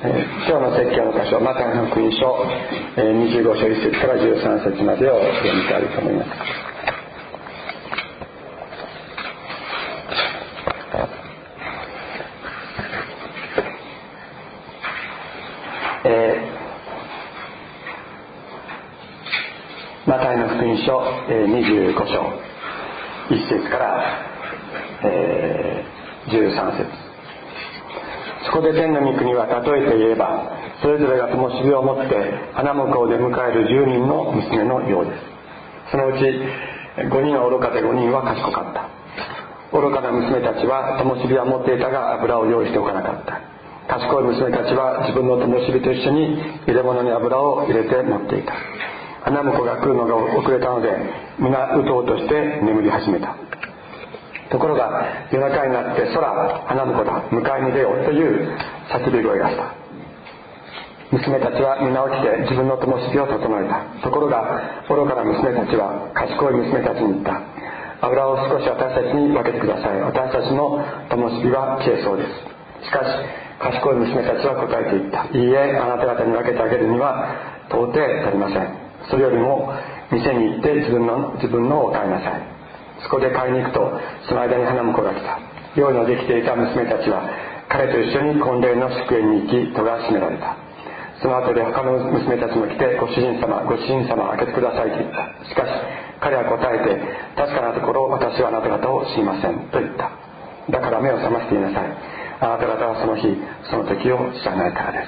え、今日の説教の箇所マタイの福音書、え、25章1節から13節までを読みたいと思います。えー、マタイの福音書、え、25章1節から、えー、13節。こで天の御国は例えて言えばそれぞれが灯火を持って花向こうで迎える10人の娘のようです。そのうち5人は愚かで5人は賢かった。愚かな娘たちは灯火は持っていたが油を用意しておかなかった。賢い娘たちは自分の灯火と一緒に入れ物に油を入れて持っていた。花婿が来るのが遅れたので皆うとうとして眠り始めた。ところが夜中になって空花婿だ迎えに出ようという叫び声がした。娘たちは皆起きて自分の灯火を整えた。ところが愚かな娘たちは賢い娘たちに言った。油を少し私たちに分けてください。私たちの灯火は消えそうです。しかし賢い娘たちは答えていった。いいえあなた方に分けてあげるには到底足りません。それよりも店に行って自分の自分のを買いなさい。そこで買いに行くとその間に花婿が来た。用のできていた娘たちは彼と一緒に婚礼の祝宴に行き戸が閉められた。その後で他の娘たちも来てご主人様ご主人様開けてくださいと言った。しかし彼は答えて確かなところ私はあなた方を知りません。と言った。だから目を覚ましていなさい。あなた方はその日その時を知らないからで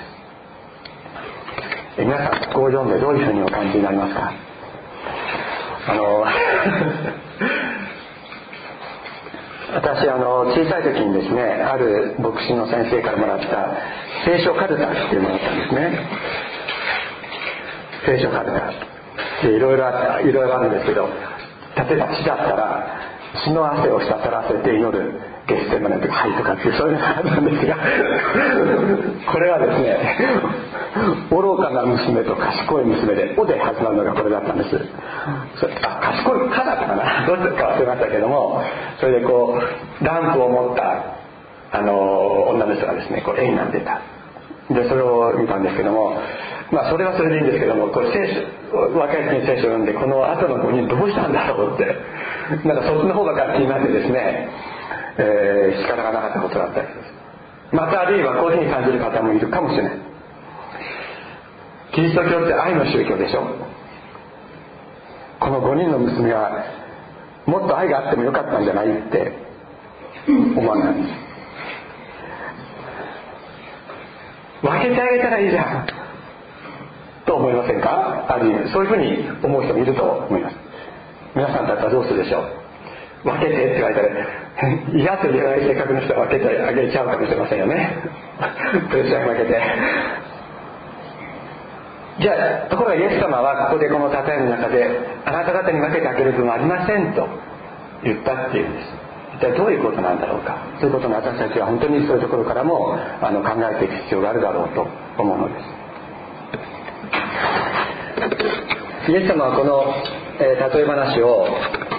す。皆さんここを読んでどういうふうにお感じになりますか？あの私あの小さい時にですねある牧師の先生からもらった聖書カルタっていうのがあったんですね。聖書カルタ。でいろいろあいろいろあるんですけど例えば血だったら血の汗を滴らせて祈る。ゲステマネとかはいとかっていうそういうのがあるんですがこれはですね愚かな娘と賢い娘で「お」で始まるのがこれだったんです。それあ賢い「か」だったかな？どっちか忘れましたけどもそれでこうランプを持ったあの女の人がですねこう絵になってた。でそれを見たんですけどもまあそれはそれでいいんですけどもこれ聖書若い時に聖書を読んでこの後の5人どうしたんだろうってなんかそっちの方が気になってですね、えー、仕方がなかったことだったりまたあるいはこういうふうに感じる方もいるかもしれない。キリスト教って愛の宗教でしょ。この5人の娘はもっと愛があってもよかったんじゃないって思わない。分けてあげたらいいじゃん。と思いませんか？ある意味そういうふうに思う人もいると思います。皆さんだったらどうするでしょう？分けてって言われたら嫌と言えない性格の人は分けてあげちゃうかもしれませんよね。プレッシャーに負けて。じゃあところがイエス様はここでこの例えの中であなた方に分けてあげる分はありませんと言ったっていうんです。一体どういうことなんだろうか。そういうことの私たちは本当にそういうところからもあの考えていく必要があるだろうと思うのです。イエス様はこの、えー、例え話を、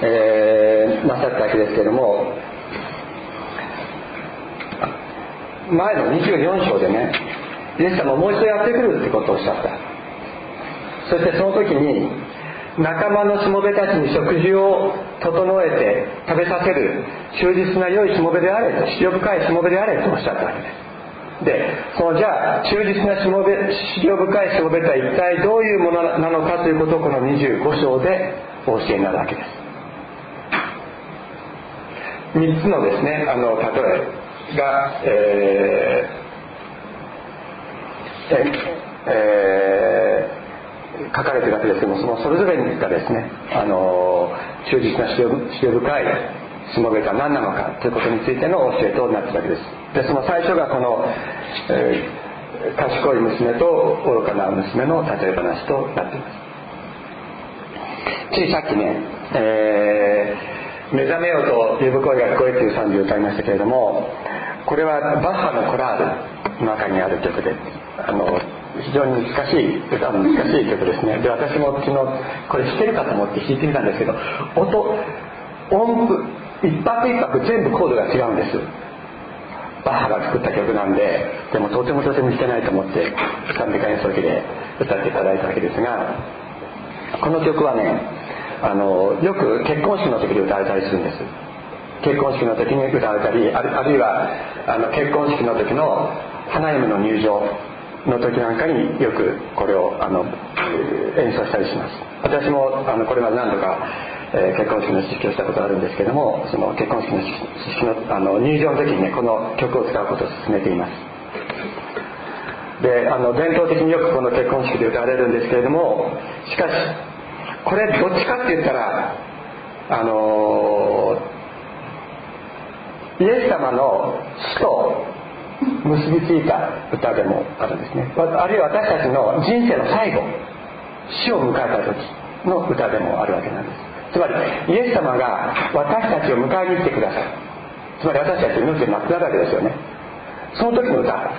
えー、なさったわけですけれども前の24章でねイエス様もう一度やってくるってことをおっしゃった。そしてその時に仲間のしもべたちに食事を整えて食べさせる。忠実な良いしもべであれと思慮深いしもべであれとおっしゃったわけです。でそのじゃあ忠実なしもべ思慮深いしもべとは一体どういうものなのかということをこの25章でお教えになるわけです。3つのですねあの例えがえー、えー書かれてるわけですけどもそのそれぞれがですねあの忠実な思慮深いしもべが何なのかということについての教えとなっているわけです。でその最初がこの、えー、賢い娘と愚かな娘の例え話となっています。ついさっきね、えー、目覚めようと呼ぶ声が聞こえという賛美を歌いましたけれどもこれはバッハのコラールの中にある曲であの非常に難しい歌の難しい曲ですね。で私も昨日これ弾けるかと思って弾いてみたんですけど音音符一拍一拍全部コードが違うんです。バッハが作った曲なんででもとてもとても弾けないと思って賛美歌演奏機で歌っていただいたわけですがこの曲はねあのよく結婚式の時に歌われたりするんです。結婚式の時に歌われたりあるいはあの結婚式の時の花嫁の入場の時なんかによくこれをあの演奏したりします。私もあのこれまで何度か、えー、結婚式の式をしたことがあるんですけどもその結婚式の式のあの入場の時にねこの曲を使うことを勧めています。であの伝統的によくこの結婚式で歌われるんですけれどもしかしこれどっちかって言ったらあのイエス様の死と結びついた歌でもあるんですね。あるいは私たちの人生の最後死を迎えた時の歌でもあるわけなんです。つまりイエス様が私たちを迎えに来てくださるつまり私たちの命がなくなるわけですよね。その時の歌。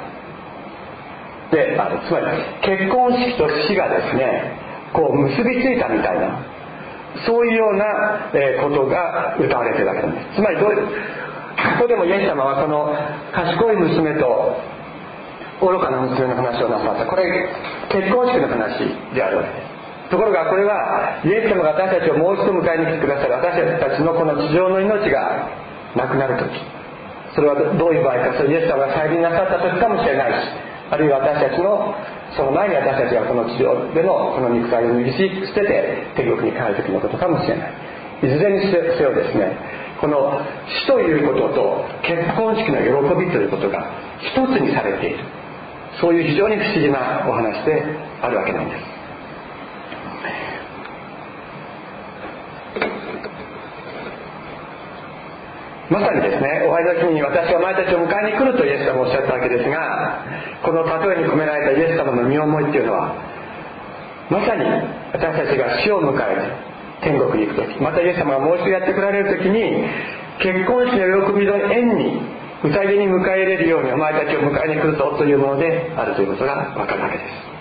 であるつまり結婚式と死がですねこう結びついたみたいなそういうようなことが歌われてるわけなんです。つまりどうここでもイエス様はその賢い娘と愚かな娘の話をなさった。これ結婚式の話であるわけです。ところがこれはイエス様が私たちをもう一度迎えに来てくださる。私たちのこの地上の命がなくなる時。それはどういう場合か。それイエス様が再臨なさった時かもしれないし。あるいは私たちのその前に私たちはこの地上でのこの肉体を脱ぎ捨てて天国に帰る時のことかもしれない。いずれにせよですねこの死ということと結婚式の喜びということが一つにされている。そういう非常に不思議なお話であるわけなんです。まさにですねお会いの日に私はお前たちを迎えに来るとイエス様おっしゃったわけですがこの例えに込められたイエス様の身思いっていうのはまさに私たちが死を迎えて天国に行く時またイエス様がもう一度やってこられる時に結婚式の喜びの縁に宴に迎え入れるようにお前たちを迎えに来るぞというものであるということが分かるわけです。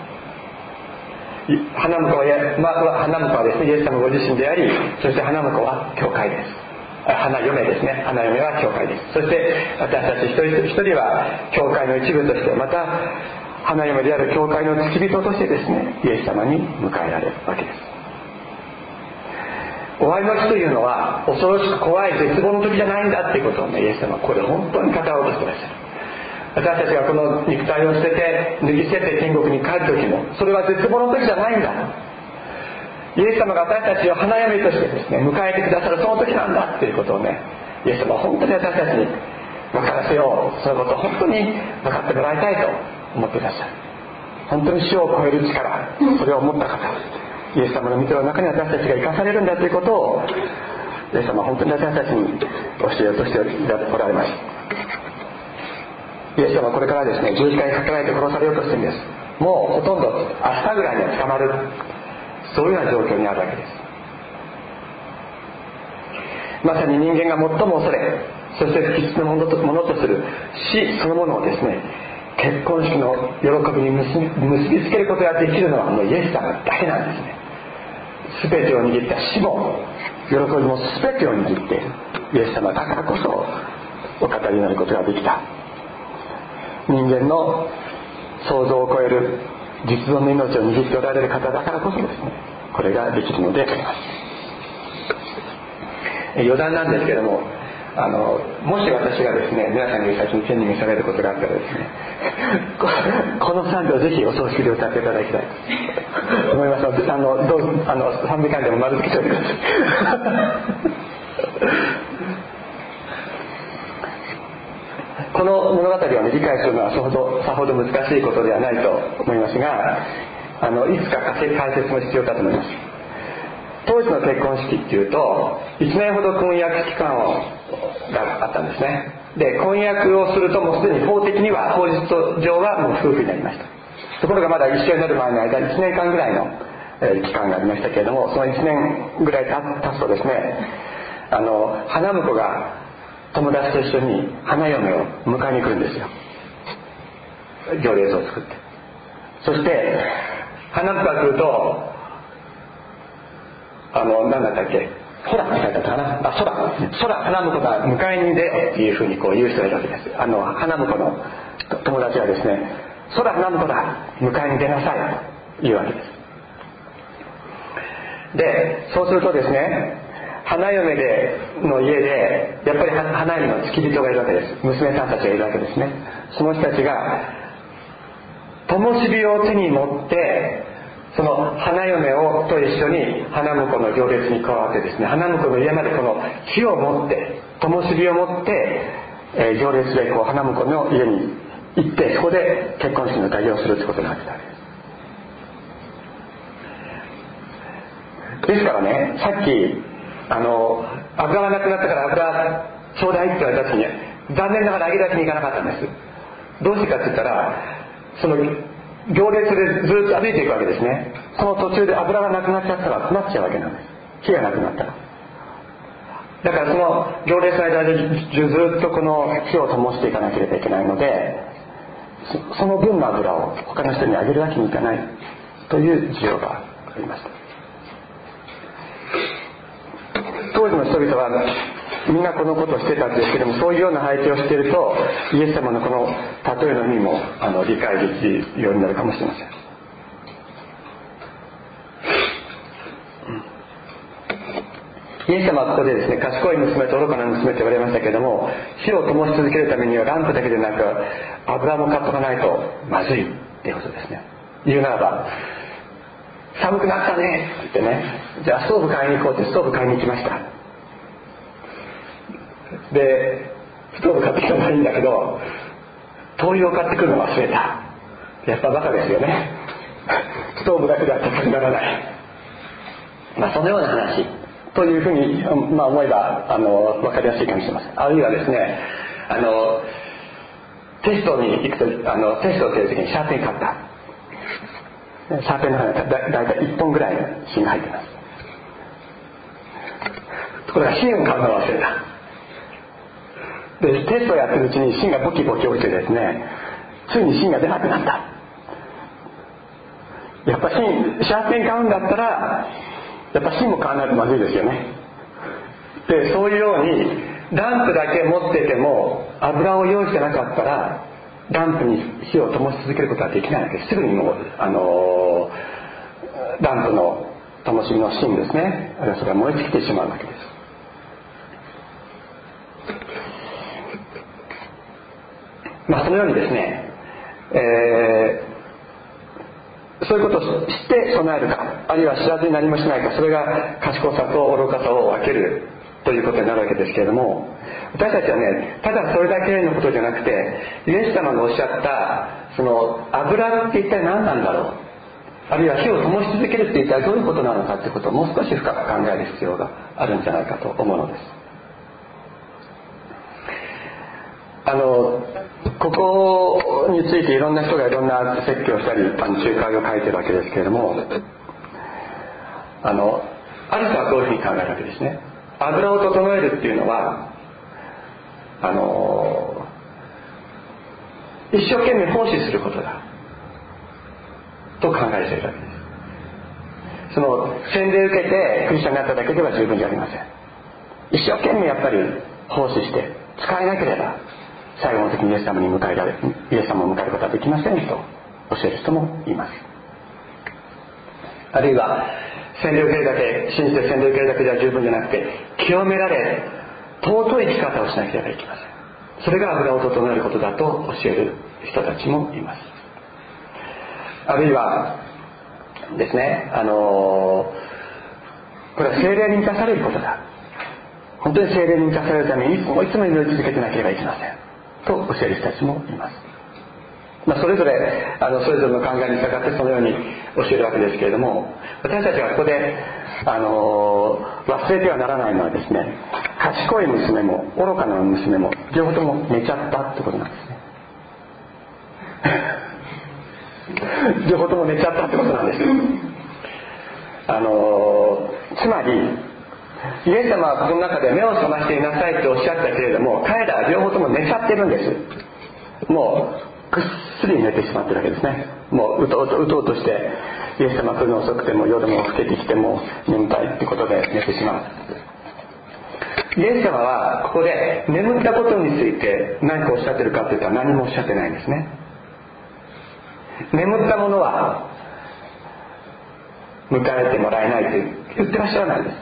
花婿は、まあ、花婿はですねイエス様ご自身でありそして花婿は教会です。花嫁ですね。花嫁は教会です。そして私たち一人一人は教会の一部としてまた花嫁である教会の付き人としてですねイエス様に迎えられるわけです。終わりの日というのは恐ろしく怖い絶望の時じゃないんだっていうことをねイエス様はここで本当に語ろうとしてらっしゃる。私たちがこの肉体を捨てて脱ぎ捨てて天国に帰る時もそれは絶望の時じゃないんだイエス様が私たちを花嫁としてですね迎えてくださるその時なんだっていうことをねイエス様は本当に私たちに分からせようそのことを本当に分かってもらいたいと思っていらっしゃる。本当に死を超える力それを持った方イエス様の御手の中に私たちが生かされるんだということをイエス様は本当に私たちに教えようとしておられます。イエス様はこれからですね十字架にかけられて殺されようとしてるんです。もうほとんど明日ぐらいには捕まるそういうような状況にあるわけです。まさに人間が最も恐れそして不吉なものとものとする死そのものをですね結婚式の喜びに結びつけることができるのはもうイエス様だけなんですね。全てを握った死も喜びも全てを握っている。イエス様だからこそお語りになることができた。人間の想像を超える実存の命を握っておられる方だからこそですね。これができるのであります。余談なんですけどもあのもし私がですね皆さんに先に天に召されることがあったらですね この賛美をぜひお葬式で歌っていただきたい。と思います。のであのどうあの賛美会でも丸付けておいてくださいこの物語を、ね、理解するのはさほどさほど難しいことではないと思いますがあのいつか解説も必要かと思います。当時の結婚式っていうと1年ほど婚約期間をがあったんですね。で婚約をするともうすでに法的には法律上はもう夫婦になりました。ところがまだ一緒になる前の間1年間ぐらいの、期間がありましたけれどもその1年ぐらい経つとですねあの花婿が友達と一緒に花嫁を迎えに来るんですよ。行列を作って。そして花婿が来るとあの何だったっけ？ほらって書いてあったかな？あ空。空花婿が迎えに出ろっていうふうにこう言う人がいるわけです。あの花婿の友達はですね空花婿だ迎えに出なさいと言うわけです。でそうするとですね花嫁での家でやっぱり花嫁の付き人がいるわけです。娘さんたちがいるわけですね。その人たちが灯火を手に持ってその花嫁をと一緒に花婿の行列に加わってですね花婿の家までこの火を持って灯火を持って、え、行列でこう花婿の家に行ってそこで結婚式の代表をするってことになってたわけです。ですからねさっきあの油がなくなったから油ちょうだいって言われた時に残念ながら揚げ出しに行かなかったんです。どうしてかって言ったらその行列でずっと歩いていくわけですね。その途中で油がなくなっちゃったら困っちゃうわけなんです。火がなくなったら。だからその行列の間でずっとこの火を灯していかなければいけないのでその分の油を他の人にあげるわけにいかない。という需要がありました。当時の人々はみんなこのことをしてたんですけどもそういうような背景をしているとイエス様のこの例えの意味もあの理解できるようになるかもしれません。イエス様はここでですね賢い娘と愚かな娘と言われましたけれども火を灯し続けるためにはランプだけでなく油も買っとかないとまずいっていうことですね。言うならば寒くなったね。って言ってね。じゃあストーブ買いに行こうってストーブ買いに行きました。でストーブ買ってきたのはいいんだけど灯油を買ってくるの忘れた。やっぱバカですよね。ストーブだけでは高くならない。まあそのような話。というふうに、まあ、思えばあの分かりやすいかもしれません。あるいはですねあのテストに行くとあのテストを受ける時にシャーペン買った。シャーペンの中にだだいたい1本ぐらいの芯が入ってます。ところが芯を買うのを忘れた。でテストをやってるうちに芯がボキボキ落ちてですねついに芯が出なくなった。やっぱ芯シャーペン買うんだったらやっぱ芯も買わないとまずいですよね。でそういうようにランプだけ持ってても油を用意してなかったらランプに火を灯し続けることはできないわけです。すぐにもうあのランプの灯火の芯ですね。あるいはそれが燃え尽きてしまうわけです。まあそのようにですね、えー、そういうことをして備えるかあるいは知らずに何もしないかそれが賢さと愚かさを分けるということになるわけですけれども私たちはねただそれだけのことじゃなくてイエス様がおっしゃったその油って一体何なんだろう？あるいは火を灯し続けるって一体どういうことなのかってことをもう少し深く考える必要があるんじゃないかと思うのです。あのここについていろんな人がいろんな説教をしたりあの仲介を書いてるわけですけれどもあのある人はこういうふうに考えるわけですね。油を整えるっていうのはあの一生懸命奉仕することだ。と考えているわけです。その洗礼受けてクリスチャンになっただけでは十分じゃありません。一生懸命やっぱり奉仕して使えなければ最後の時にイエス様に迎えられイエス様を迎えることはできませんと教える人もいます。あるいは洗礼を受けるだけ信じて洗礼を受けるだけでは十分じゃなくて清められ尊い生き方をしなければいけません。それが油を整えることだと教える人たちもいます。あるいはですねあのこれは精霊に満たされることだ。本当に精霊に満たされるためにいつもいつも祈り続けてなければいけません。と教える人たちもいます、まあ、それぞれあのそれぞれの考えに従ってそのように教えるわけですけれども私たちがここであの忘れてはならないのはですね賢い娘も愚かな娘も両方とも寝ちゃったってことなんですね。両方とも寝ちゃったってことなんです。あのつまりイエス様はこの中で目を覚ましていなさいっておっしゃったけれども彼らは両方とも寝ちゃってるんです。もうぐっすり寝てしまってるわけですね。もううとうとうとうとしてイエス様来るの遅くても夜も更けてきても眠たいってことで寝てしまう。イエス様はここで眠ったことについて何かおっしゃってるかって言ったら何もおっしゃってないんですね。眠った者は迎えてもらえないと言ってらっしゃらないんです。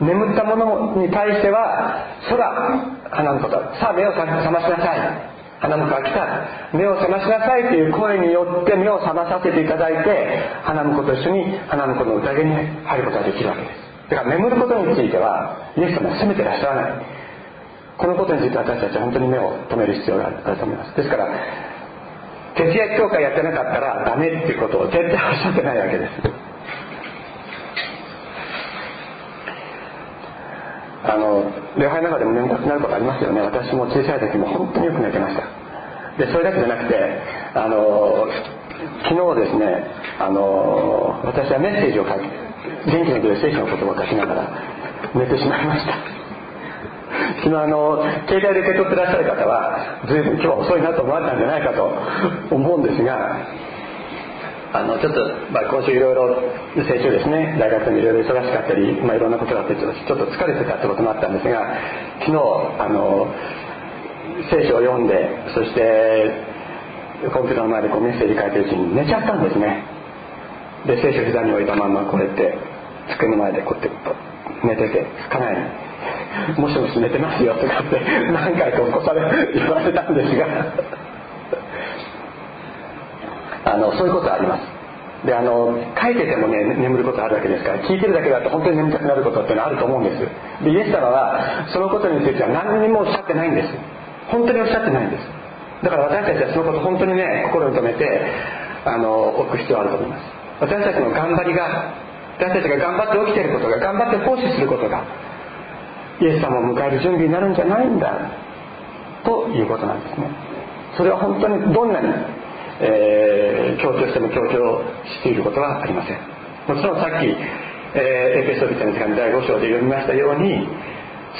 眠った者に対しては空花婿ださあ目を覚ましなさい。花婿が来た。目を覚ましなさいという声によって目を覚まさせていただいて花婿と一緒に花婿の宴に入ることができるわけです。だから眠ることについてはイエス様は責めてらっしゃらない。このことについて私たちは本当に目を留める必要があると思います。ですから徹夜教会やってなかったらダメっていうことを絶対おっしゃってないわけです。あの礼拝の中でも眠たくなることありますよね。私も小さい時も本当によく寝てました。でそれだけじゃなくてあの昨日ですねあの私はメッセージを書いて元気の出る聖書の言葉を書きながら寝てしまいました。昨日あの携帯で受け取ってらっしゃる方は随分今日は遅いなと思われたんじゃないかと思うんですがあのちょっと、まあ、今週いろいろ先週ですね。大学にいろいろ忙しかったり、まあ、いろんなことがあってちょっと疲れてたってこともあったんですが昨日あの聖書を読んでそしてコンピューターの前でこうメッセージ書いてるうちに寝ちゃったんですね。で聖書膝に置いたままこうやって机の前でこうやって寝てて家内「もしもし寝てますよ」とかって何回か起こされ言われたんですが。あのそういうことあります。であの書いててもね眠ることあるわけですから聞いてるだけだと本当に眠たくなることっていうのはあると思うんです。でイエス様はそのことについては何にもおっしゃってないんです。本当におっしゃってないんです。だから私たちはそのこと本当にね心に留めてあの置く必要あると思います。私たちの頑張りが私たちが頑張って起きてることが頑張って奉仕することがイエス様を迎える準備になるんじゃないんだということなんですね。それは本当にどんなに、えー、強調しても強調していることはありません。もちろんさっき、えー、エペソビタの手紙第5章で読みましたように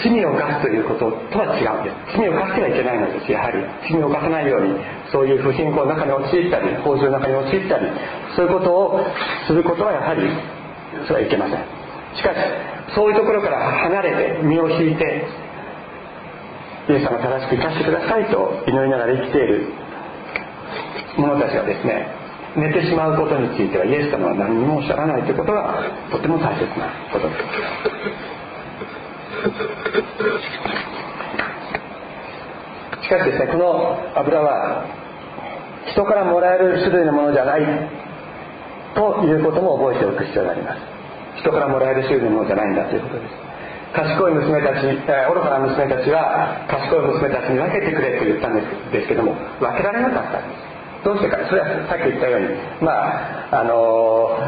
罪を犯すということとは違うんです。罪を犯してはいけないのですやはり。罪を犯さないようにそういう不信仰の中に陥ったり法事の中に陥ったりそういうことをすることはやはりそれはいけません。しかしそういうところから離れて身を引いてイエス様正しく生かしてくださいと祈りながら生きている者たちがですね寝てしまうことについてはイエス様は何もおっしゃらないということがとても大切なことです。しかしですねこの油は人からもらえる種類のものじゃない。ということも覚えておく必要があります。人からもらえる種類のものじゃないんだということです。賢い娘たち、えー、愚かな娘たちは賢い娘たちに分けてくれと言ったんですけども分けられなかったんです。どうしてか。それはさっき言ったようにまああの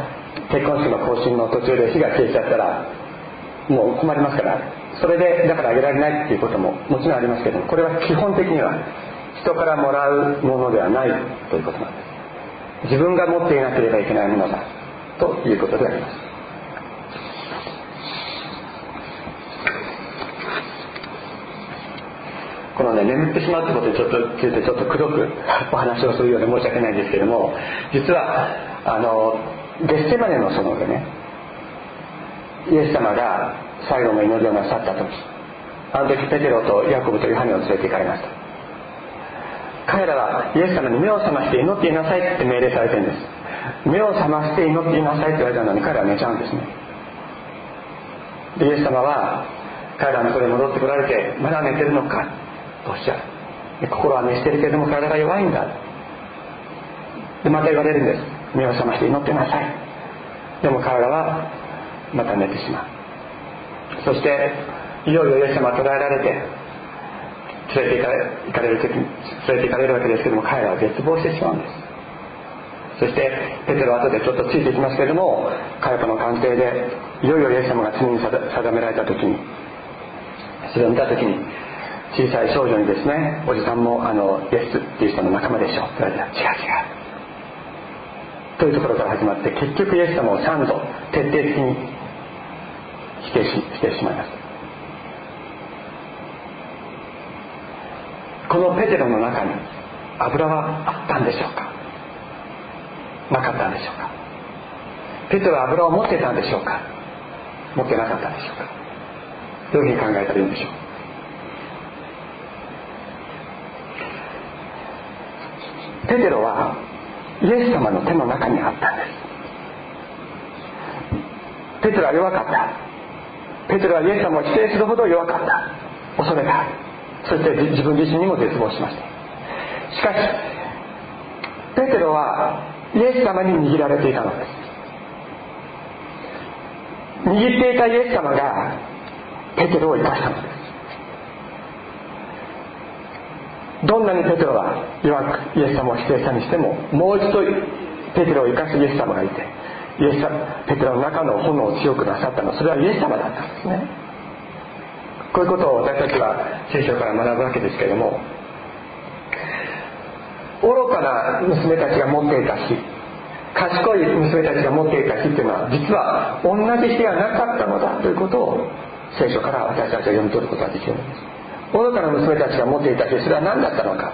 ー、結婚式の更新の途中で火が消えちゃったらもう困りますからそれでだからあげられないっていうことももちろんありますけどもこれは基本的には人からもらうものではないということなんです。自分が持っていなければいけないものだ。ということであります。このね眠ってしまうってことにちょっとついてちょっとくどく お話をするようで申し訳ないんですけれども実はあのゲッセマネの園でねイエス様が最後の祈りをなさった時あの時ペテロとヤコブとヨハネを連れて行かれました。彼らはイエス様に目を覚まして祈っていなさいって命令されてるんです。目を覚まして祈っていなさいって言われたのに彼らは寝ちゃうんですね。でイエス様は彼らのところに戻ってこられてまだ寝てるのかとおっしゃる。心は熱してるけれども体が弱いんだ。でまた言われるんです。目を覚まして祈ってなさい。でも彼らはまた寝てしまう。そしていよいよイエス様は捕らえられて連れて行かれる時に連れて行かれるわけですけども彼らは絶望してしまうんです。そしてペテロは後でちょっとついていきますけれども彼との鑑定でいよいよイエス様が罪に定められた時にそれを見た時に小さい少女にですねおじさんもあのイエスっていう人の仲間でしょって言われた違う違う。というところから始まって結局イエス様を3度徹底的に否定してしまいます。このペテロの中に油はあったんでしょうか？なかったんでしょうか？ペテロは油を持ってたんでしょうか？持ってなかったんでしょうか？どういうふうに考えたらいいんでしょう？ペテロはイエス様の手の中にあったんです。ペテロは弱かった。ペテロはイエス様を否定するほど弱かった。恐れたそして自分自身にも絶望しました。しかしペテロはイエス様に握られていたのです。握っていたイエス様がペテロを生かしたのです。どんなにペテロは弱くイエス様を否定したにしてももう一度ペテロを生かすイエス様がいてイエス様ペテロの中の炎を強くなさったのはそれはイエス様だったんですね。こういうことを私たちは聖書から学ぶわけですけれども愚かな娘たちが持っていた日賢い娘たちが持っていた日っていうのは実は同じ日がなかったのだということを聖書から私たちは読み取ることができるんです。愚かな娘たちが持っていた日それは何だったのか。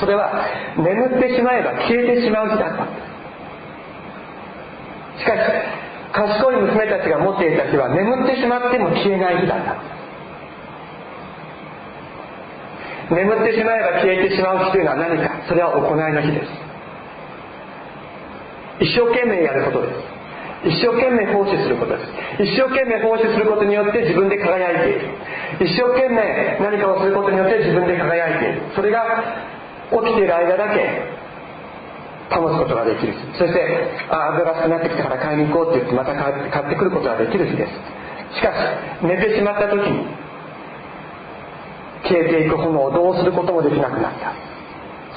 それは眠ってしまえば消えてしまう日だった。しかし賢い娘たちが持っていた日は眠ってしまっても消えない日だった。眠ってしまえば消えてしまう日というのは何か？それは行いの日です。一生懸命やることです。一生懸命奉仕することです。一生懸命奉仕することによって自分で輝いている。一生懸命何かをすることによって自分で輝いている。それが起きている間だけ保つことができる。そしてあ油が少なってきたから買いに行こうって言ってまた買ってくることができる日です。しかし寝てしまった時に消えていく炎をどうすることもできなくなった。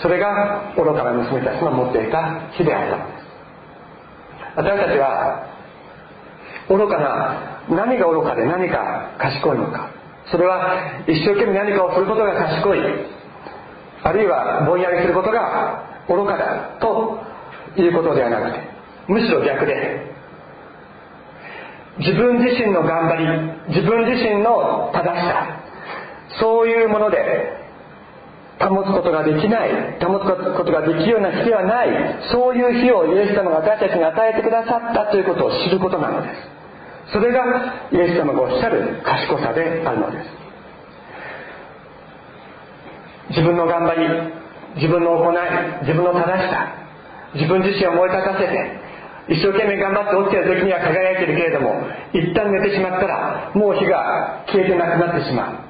それが愚かな娘たちの持っていた日であったのです私たちは愚かな何が愚かで何か賢いのか。それは一生懸命何かをすることが賢い。あるいはぼんやりすることが愚かだということではなくてむしろ逆で。自分自身の頑張り自分自身の正しさ。そういうもので保つことができない保つことができるような日ではないそういう日をイエス様が私たちに与えてくださったということを知ることなのです。それがイエス様がおっしゃる賢さであるのです。自分の頑張り自分の行い自分の正しさ自分自身を燃え立たせて一生懸命頑張って起きてる時には輝いているけれども一旦寝てしまったらもう火が消えてなくなってしまう。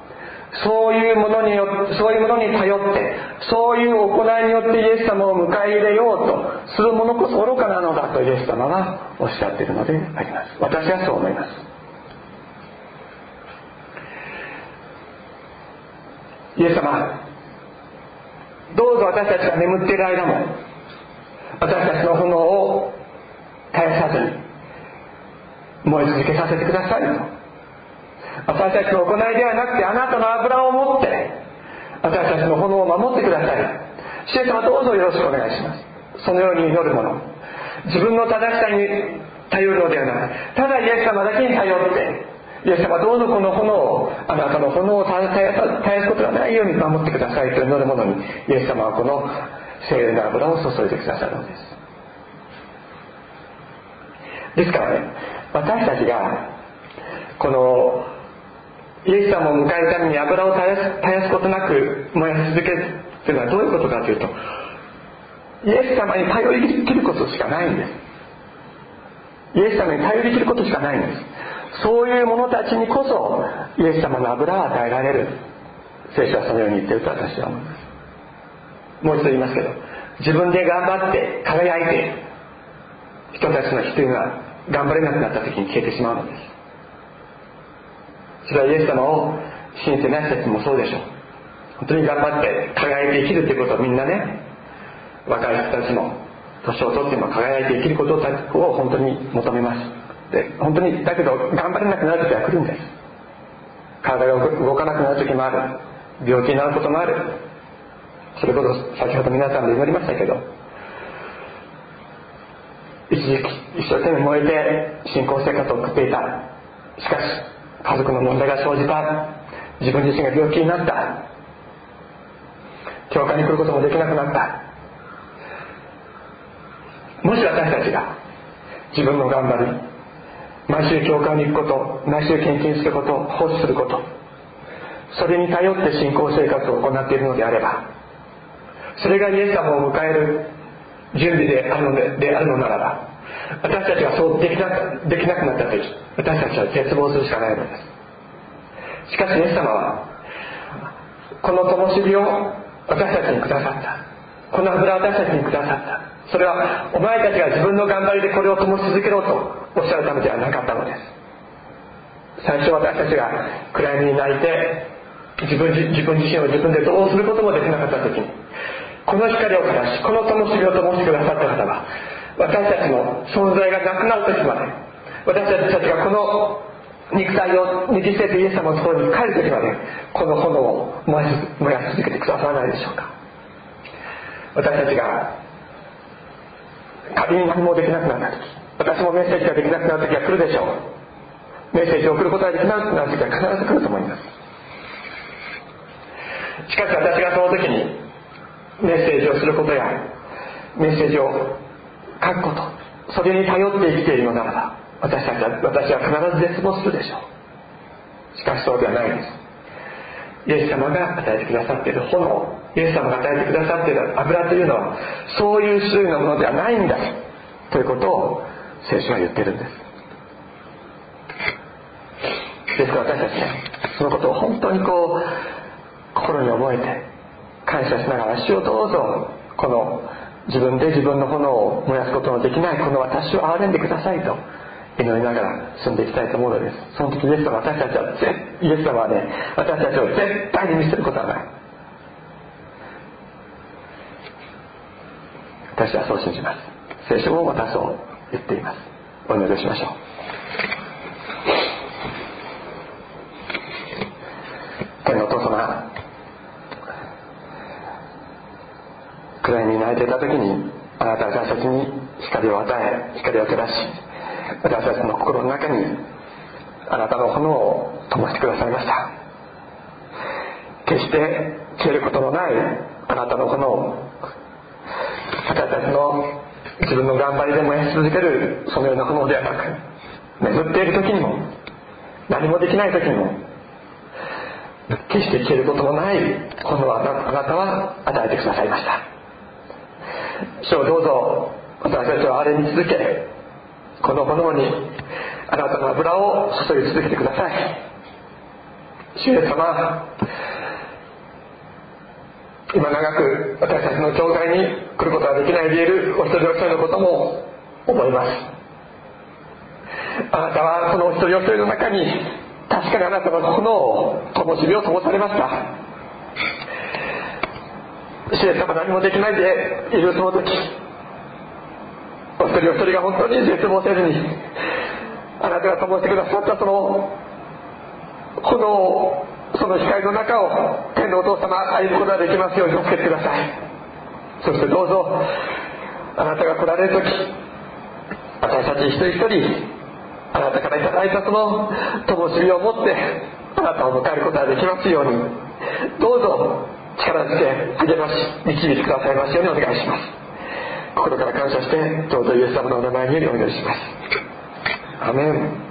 そういうものによそういうものに頼ってそういう行いによってイエス様を迎え入れようとする者こそ愚かなのだとイエス様はおっしゃっているのであります。私はそう思います。イエス様どうぞ私たちが眠っている間も私たちの炎を絶やさずに燃え続けさせてくださいと。私たちの行いではなくてあなたの油を持って私たちの炎を守ってください。主様どうぞよろしくお願いします。そのように祈る者自分の正しさに頼るのではなくただイエス様だけに頼ってイエス様どうぞこの炎をあなたの炎を絶やすことがないように守ってくださいと祈る者にイエス様はこの聖霊の油を注いでくださるのです。ですからね私たちがこのイエス様を迎えるために油を絶やすことなく燃やし続けるというのはどういうことかというとイエス様に頼りきることしかないんです。イエス様に頼りきることしかないんです。そういう者たちにこそイエス様の油は与えられる。聖書はそのように言ってると私は思います。もう一度言いますけど自分で頑張って輝いて人たちの火というのは頑張れなくなった時に消えてしまうのです。それはイエス様を信じてない人たちもそうでしょう。本当に頑張って輝いて生きるっていうことをみんなね若い人たちも年を取っても輝いて生きることを本当に求めます。で本当にだけど頑張れなくなる時は来るんです。体が動かなくなる時もある。病気になることもある。それこそ先ほど皆さんで祈りましたけど一時期一生懸命燃えて信仰生活を送っていた。しかし家族の問題が生じた。自分自身が病気になった。教会に来ることもできなくなった。もし私たちが自分の頑張り毎週教会に行くこと毎週献金すること奉仕することそれに頼って信仰生活を行っているのであればそれがイエス様を迎える準備であるのであるのならば私たちがそうできなできなくなった時私たちは絶望するしかないのです。しかしイエス様はこの灯火を私たちにくださった。この油を私たちにくださった。それはお前たちが自分の頑張りでこれを灯し続けろとおっしゃるためではなかったのです。最初私たちが暗闇に泣いて自分自分自身を自分でどうすることもできなかった時にこの光を照らしこの灯火を灯してくださった方は私たちの存在がなくなる時まで私たちがこの肉体を握り捨ててイエス様のところに帰る時までこの炎を燃やし続けてくださらないでしょうか。私たちが仮に何もできなくなった時私もメッセージができなくなる時が来るでしょう。メッセージを送ることができなくなる時は必ず来ると思います。しかし私がその時にメッセージをすることやメッセージを書くことそれに頼って生きているのならば私たちは私は必ず絶望するでしょう。しかしそうではないです。イエス様が与えてくださっている炎イエス様が与えてくださっている油というのはそういう種類のものではないんだということを聖書は言ってるんです。ですから私たちねそのことを本当にこう心に覚えて感謝しながら主をどうぞこの自分で自分の炎を燃やすことのできないこの私を憐れんでくださいと祈りながら進んでいきたいと思うのです。その時イエス様私たちはイエス様はね私たちを絶対に見せることはない。私はそう信じます。聖書もまたそう言っています。お祈りしましょう。天のお父様暗闇に泣いていた時にあなたは私たちに光を与え光を照らし私たちの心の中にあなたの炎を灯してくださいました。決して消えることのないあなたの炎私たちの自分の頑張りで燃やし続けるそのような炎ではなく眠っている時にも何もできない時にも決して消えることのない炎をあなたは与えてくださいました。主をどうぞ私たちはあれに続けこの炎にあなたの油を注ぎ続けてください。主イエス様今長く私たちの教会に来ることができないでいるお一人お一人のことも思います。あなたはそのお一人お一人の中に確かにあなたの炎を灯火を灯されました。主イエス様何もできないでいるその時一人お一人が本当に絶望せずにあなたが灯してくださったその炎をその光の中を天のお父様歩むことができますように助けてください。そしてどうぞあなたが来られる時私たち一人一人あなたから頂いたその灯火を持ってあなたを迎えることができますようにどうぞ力づけ励まし導いてくださいますようにお願いします。心から感謝して尊いイエス様のお名前によりお願いします。アメン。